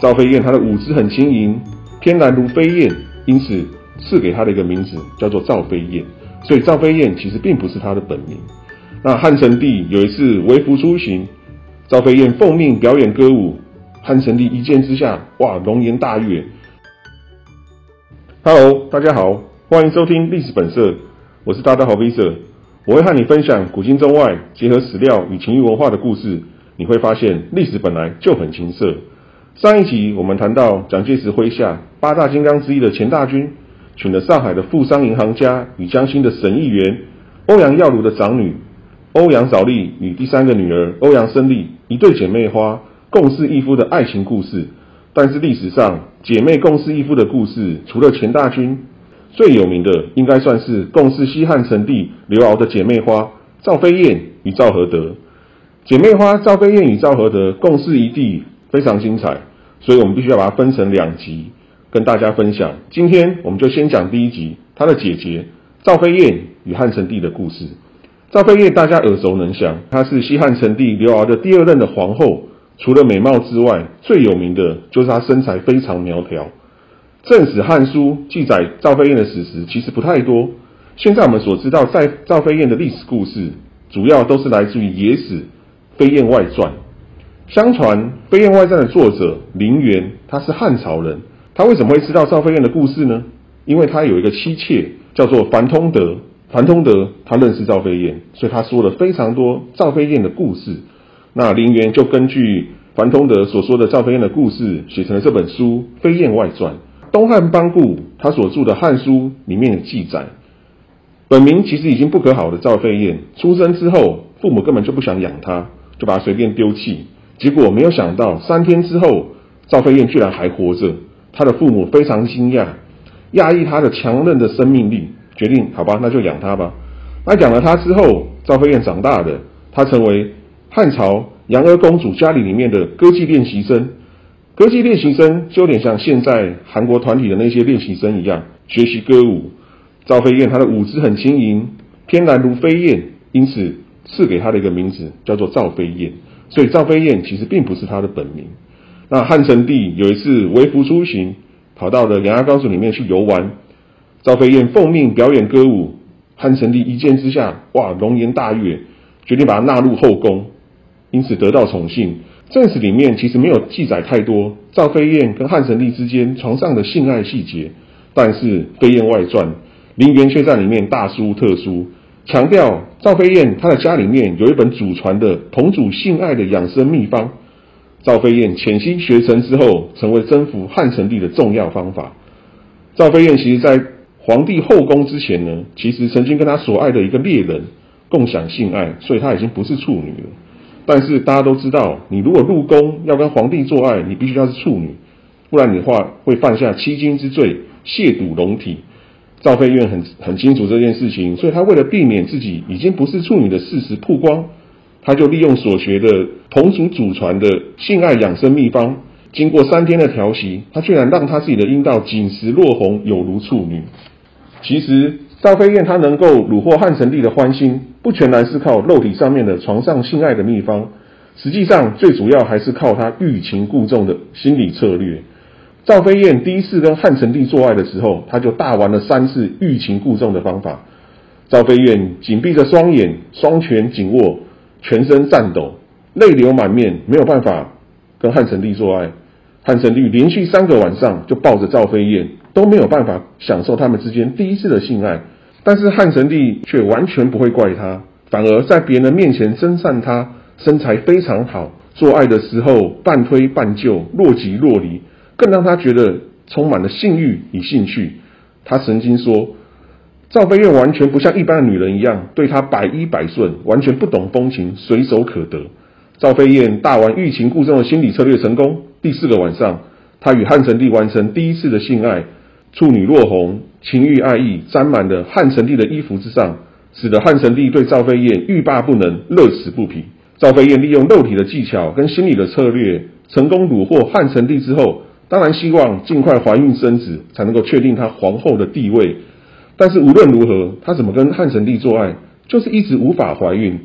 赵飞燕她的舞姿很轻盈，翩然如飞燕，因此赐给她的一个名字叫做赵飞燕。所以赵飞燕其实并不是她的本名。那汉成帝有一次微服出行，赵飞燕奉命表演歌舞，汉成帝一见之下，哇，龙颜大悦。Hello，大家好，欢迎收听历史本色，我是大大好 V 色，我会和你分享古今中外结合史料与情欲文化的故事。你会发现历史本来就很情色。上一集我们谈到蒋介石麾下八大金刚之一的钱大钧，娶了上海的富商银行家与江心的省议员欧阳耀如的长女。欧阳早丽与第三个女儿欧阳生丽一对姐妹花共侍一夫的爱情故事，但是历史上姐妹共侍一夫的故事，除了钱大钧，最有名的应该算是共侍西汉成帝刘骜的姐妹花赵飞燕与赵合德。姐妹花赵飞燕与赵合德共侍一地，非常精彩，所以我们必须要把它分成两集跟大家分享。今天我们就先讲第一集，她的姐姐赵飞燕与汉成帝的故事。赵飞燕大家耳熟能详，她是西汉成帝刘骜的第二任的皇后。除了美貌之外，最有名的就是她身材非常苗条。正史《汉书》记载赵飞燕的史实其实不太多。现在我们所知道在赵飞燕的历史故事，主要都是来自于野史《飞燕外传》。相传《飞燕外传》的作者林元，他是汉朝人。他为什么会知道赵飞燕的故事呢？因为他有一个妻妾叫做樊通德。樊通德他认识赵飞燕，所以他说了非常多赵飞燕的故事。那林元就根据樊通德所说的赵飞燕的故事，写成了这本书《飞燕外传》。东汉班固他所著的《汉书》里面的记载，本名其实已经不可好的赵飞燕，出生之后父母根本就不想养他，就把他随便丢弃。结果没有想到三天之后，赵飞燕居然还活着。他的父母非常惊讶，讶异他的强韧的生命力。决定好吧，那就养他吧。那养了他之后，赵飞燕长大的，她成为汉朝杨娥公主家里里面的歌妓练习生。歌妓练习生就有点像现在韩国团体的那些练习生一样，学习歌舞。赵飞燕她的舞姿很轻盈，翩然如飞燕，因此赐给她的一个名字叫做赵飞燕。所以赵飞燕其实并不是她的本名。那汉成帝有一次微服出行，跑到了杨家高速里面去游玩。赵飞燕奉命表演歌舞，汉成帝一见之下，哇，龙颜大悦，决定把她纳入后宫，因此得到宠幸。正史里面其实没有记载太多赵飞燕跟汉成帝之间床上的性爱细节，但是《飞燕外传》林元却在里面大书特书，强调赵飞燕她的家里面有一本祖传的同主性爱的养生秘方。赵飞燕潜心学成之后，成为征服汉成帝的重要方法。赵飞燕其实在皇帝后宫之前呢，其实曾经跟他所爱的一个猎人共享性爱，所以他已经不是处女了。但是大家都知道，你如果入宫要跟皇帝做爱，你必须要是处女，不然你的话会犯下欺君之罪，亵渎龙体。赵飞燕很很清楚这件事情，所以他为了避免自己已经不是处女的事实曝光，他就利用所学的同族祖传的性爱养生秘方，经过三天的调息，他居然让他自己的阴道紧实落红，有如处女。其实赵飞燕她能够虏获汉成帝的欢心，不全然是靠肉体上面的床上性爱的秘方，实际上最主要还是靠她欲擒故纵的心理策略。赵飞燕第一次跟汉成帝做爱的时候，她就大玩了三次欲擒故纵的方法。赵飞燕紧闭着双眼，双拳紧握，全身颤抖，泪流满面，没有办法跟汉成帝做爱。汉成帝连续三个晚上就抱着赵飞燕。都没有办法享受他们之间第一次的性爱，但是汉成帝却完全不会怪他，反而在别人面前称赞他身材非常好，做爱的时候半推半就，若即若离，更让他觉得充满了性欲与兴趣。他曾经说，赵飞燕完全不像一般的女人一样，对他百依百顺，完全不懂风情，随手可得。赵飞燕大玩欲擒故纵的心理策略成功，第四个晚上，他与汉成帝完成第一次的性爱。处女落红，情欲爱意沾满了汉成帝的衣服之上，使得汉成帝对赵飞燕欲罢不能，乐此不疲。赵飞燕利用肉体的技巧跟心理的策略，成功虏获汉成帝之后，当然希望尽快怀孕生子，才能够确定她皇后的地位。但是无论如何，她怎么跟汉成帝做爱，就是一直无法怀孕。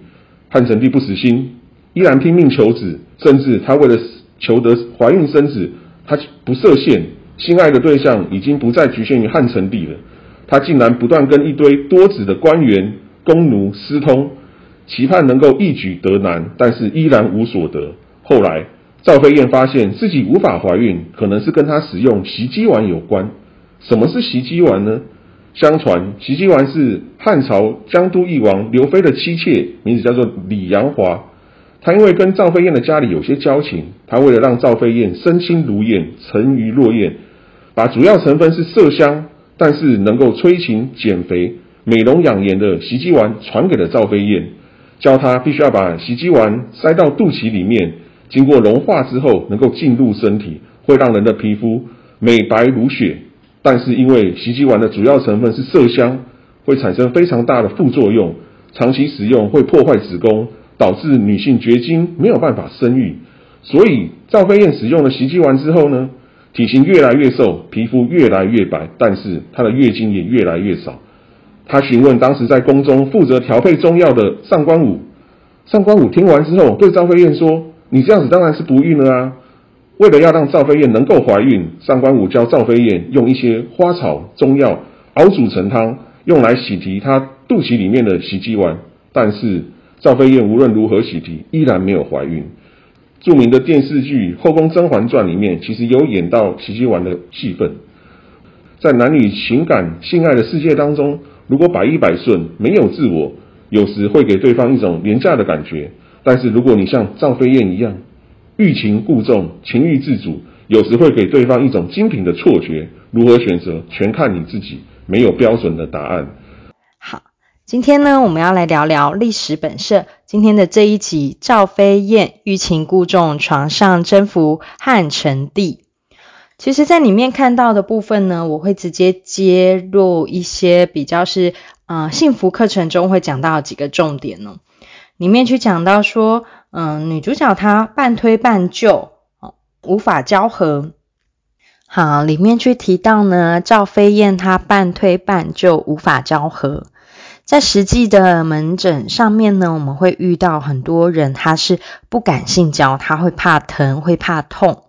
汉成帝不死心，依然拼命求子，甚至他为了求得怀孕生子，他不设限，心爱的对象已经不再局限于汉成帝了。他竟然不断跟一堆多子的官员、宫奴私通，期盼能够一举得男，但是依然无所得。后来赵飞燕发现自己无法怀孕，可能是跟她使用袭击丸有关。什么是袭击丸呢？相传袭击丸是汉朝江都义王刘飞的妻妾，名字叫做李阳华。他因为跟赵飞燕的家里有些交情，他为了让赵飞燕身轻如燕、沉鱼落雁，把主要成分是麝香，但是能够催情减肥、美容养颜的袭击丸传给了赵飞燕，教她必须要把袭击丸塞到肚脐里面，经过融化之后能够进入身体，会让人的皮肤美白如雪。但是因为袭击丸的主要成分是麝香，会产生非常大的副作用，长期使用会破坏子宫，导致女性绝经，没有办法生育。所以赵飞燕使用了袭击丸之后呢，体型越来越瘦，皮肤越来越白，但是她的月经也越来越少。她询问当时在宫中负责调配中药的上官武，上官武听完之后对赵飞燕说：“你这样子当然是不孕了啊。”为了要让赵飞燕能够怀孕，上官武教赵飞燕用一些花草中药熬煮成汤，用来洗涤她肚脐里面的袭击丸。但是赵飞燕无论如何洗涤，依然没有怀孕。著名的电视剧《后宫甄嬛传》里面，其实有演到袭击丸的戏份。在男女情感、性爱的世界当中，如果百依百顺，没有自我，有时会给对方一种廉价的感觉。但是如果你像赵飞燕一样，欲擒故纵，情欲自主，有时会给对方一种精品的错觉。如何选择，全看你自己，没有标准的答案。好，今天呢，我们要来聊聊历史本色。今天的这一集，赵飞燕欲擒故纵，床上征服汉成帝。其实，在里面看到的部分呢，我会直接接入一些比较是，呃，幸福课程中会讲到几个重点呢。里面去讲到说。嗯，女主角她半推半就，哦，无法交合。好，里面去提到呢，赵飞燕她半推半就，无法交合。在实际的门诊上面呢，我们会遇到很多人，他是不敢性交，他会怕疼，会怕痛。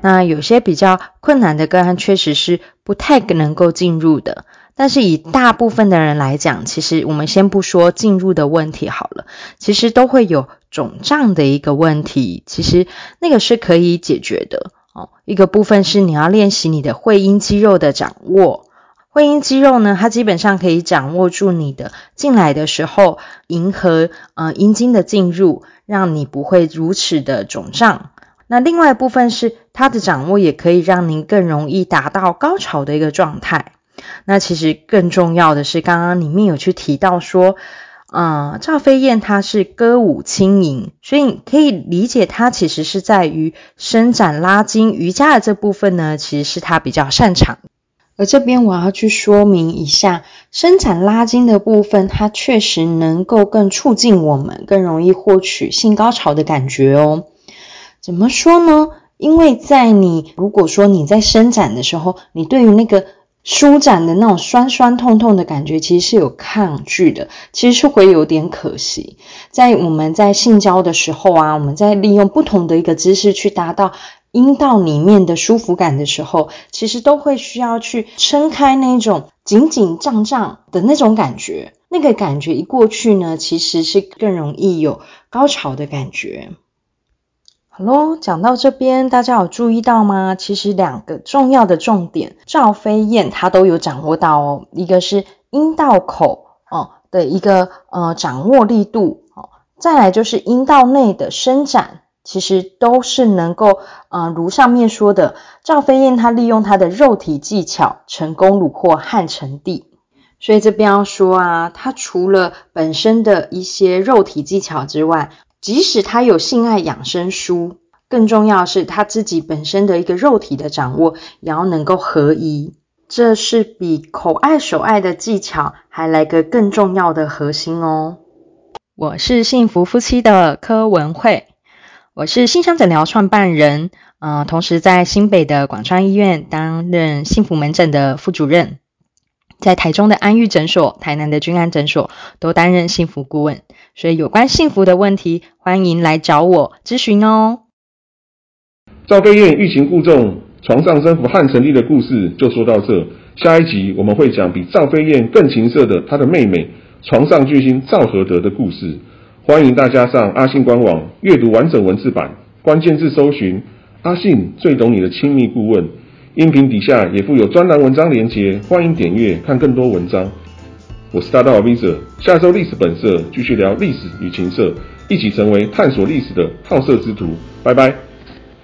那有些比较困难的个案，确实是不太能够进入的。但是以大部分的人来讲，其实我们先不说进入的问题好了，其实都会有肿胀的一个问题，其实那个是可以解决的哦。一个部分是你要练习你的会阴肌肉的掌握，会阴肌肉呢，它基本上可以掌握住你的进来的时候，迎合呃阴茎的进入，让你不会如此的肿胀。那另外一部分是它的掌握也可以让您更容易达到高潮的一个状态。那其实更重要的是，刚刚里面有去提到说，嗯，赵飞燕她是歌舞轻盈，所以可以理解她其实是在于伸展拉筋瑜伽的这部分呢，其实是她比较擅长。而这边我要去说明一下，伸展拉筋的部分，它确实能够更促进我们更容易获取性高潮的感觉哦。怎么说呢？因为在你如果说你在伸展的时候，你对于那个舒展的那种酸酸痛痛的感觉，其实是有抗拒的，其实是会有点可惜。在我们在性交的时候啊，我们在利用不同的一个姿势去达到阴道里面的舒服感的时候，其实都会需要去撑开那种紧紧胀胀的那种感觉。那个感觉一过去呢，其实是更容易有高潮的感觉。好喽，讲到这边，大家有注意到吗？其实两个重要的重点，赵飞燕她都有掌握到哦。一个是阴道口哦的一个呃掌握力度哦，再来就是阴道内的伸展，其实都是能够呃如上面说的，赵飞燕她利用她的肉体技巧成功虏获汉成帝。所以这边要说啊，她除了本身的一些肉体技巧之外，即使他有性爱养生书，更重要是他自己本身的一个肉体的掌握，也要能够合一。这是比口爱手爱的技巧还来个更重要的核心哦。我是幸福夫妻的柯文慧，我是信箱诊疗创办人，呃，同时在新北的广川医院担任幸福门诊的副主任。在台中的安育诊所、台南的君安诊所都担任幸福顾问，所以有关幸福的问题，欢迎来找我咨询哦。赵飞燕欲擒故纵，床上征服汉成帝的故事就说到这。下一集我们会讲比赵飞燕更情色的她的妹妹床上巨星赵合德的故事。欢迎大家上阿信官网阅读完整文字版，关键字搜寻“阿信最懂你的亲密顾问”。音频底下也附有专栏文章链接，欢迎点阅看更多文章。我是大道 Visa，下周历史本色继续聊历史与情色，一起成为探索历史的好色之徒。拜拜。